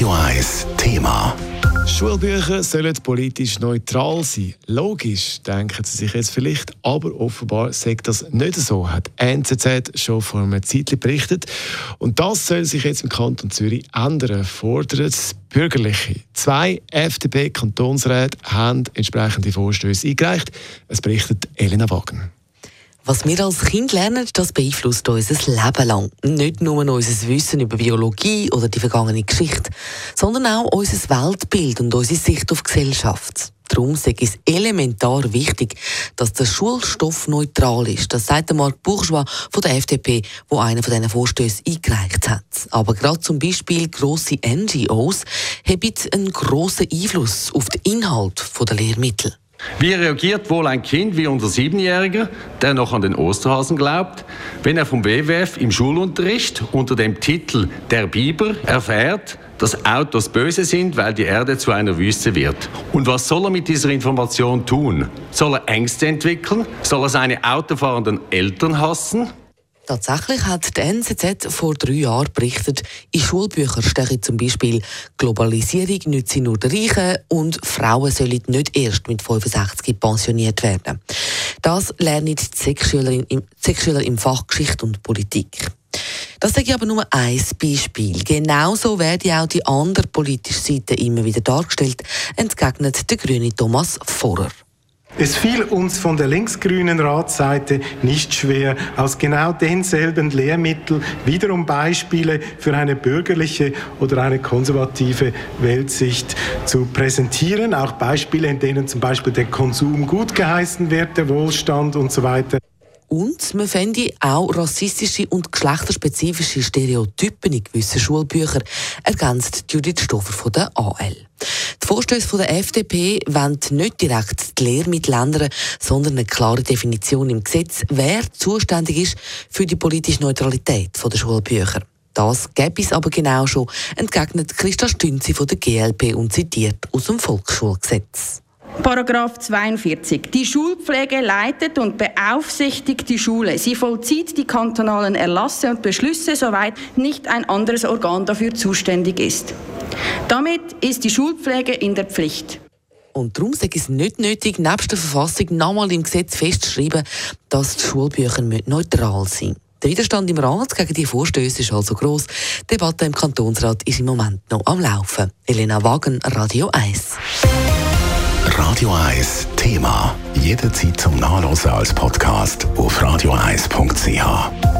Radio 1 Thema. Schulbücher sollen politisch neutral sein. Logisch, denken Sie sich jetzt vielleicht, aber offenbar sagt das nicht so, hat NZZ schon vor einer Zeit berichtet. Und das soll sich jetzt im Kanton Zürich ändern, fordert Bürgerliche. Zwei FDP-Kantonsräte haben entsprechende Vorstöße eingereicht. Es berichtet Elena Wagen. Was wir als Kind lernen, das beeinflusst unser Leben lang. Nicht nur unser Wissen über Biologie oder die vergangene Geschichte, sondern auch unser Weltbild und unsere Sicht auf Gesellschaft. Darum ist es elementar wichtig, dass der Schulstoff neutral ist. Das sagt Marc Bourgeois von der FDP, wo einer von diesen Vorstößen eingereicht hat. Aber gerade zum Beispiel grosse NGOs haben einen grossen Einfluss auf den Inhalt der Lehrmittel. Wie reagiert wohl ein Kind wie unser Siebenjähriger, der noch an den Osterhasen glaubt, wenn er vom WWF im Schulunterricht unter dem Titel Der Biber erfährt, dass Autos böse sind, weil die Erde zu einer Wüste wird? Und was soll er mit dieser Information tun? Soll er Ängste entwickeln? Soll er seine autofahrenden Eltern hassen? Tatsächlich hat die NZZ vor drei Jahren berichtet, in Schulbüchern stehe zum Beispiel Globalisierung nütze nur den Reichen und Frauen sollen nicht erst mit 65 pensioniert werden. Das lernen die Sechsschüler im, im Fach Geschichte und Politik. Das sage ich aber nur ein Beispiel. Genauso werden auch die andere politische Seite immer wieder dargestellt, entgegnet der grüne Thomas Vorer. Es fiel uns von der linksgrünen Ratsseite nicht schwer, aus genau denselben Lehrmitteln wiederum Beispiele für eine bürgerliche oder eine konservative Weltsicht zu präsentieren. Auch Beispiele, in denen zum Beispiel der Konsum gut geheißen wird, der Wohlstand und so weiter. Und man fände auch rassistische und geschlechterspezifische Stereotypen in gewissen Schulbüchern, ergänzt Judith Stoffer von der AL. Vorstöße der FDP wollen nicht direkt die Lehrmittel ändern, sondern eine klare Definition im Gesetz, wer zuständig ist für die politische Neutralität der Schulbücher. Das gäbe es aber genau schon, entgegnet Christa Stünzi von der GLP und zitiert aus dem Volksschulgesetz. Paragraph 42. Die Schulpflege leitet und beaufsichtigt die Schule. Sie vollzieht die kantonalen Erlasse und Beschlüsse, soweit nicht ein anderes Organ dafür zuständig ist. Damit ist die Schulpflege in der Pflicht. Und darum ist es nicht nötig, nebst der Verfassung nochmal im Gesetz festzuschreiben, dass die Schulbücher neutral sind. Der Widerstand im Rat gegen die Vorstöße ist also gross. Die Debatte im Kantonsrat ist im Moment noch am Laufen. Elena Wagen, Radio 1. Radio 1 Thema. Jederzeit zum Nachlesen als Podcast auf radio1.ch.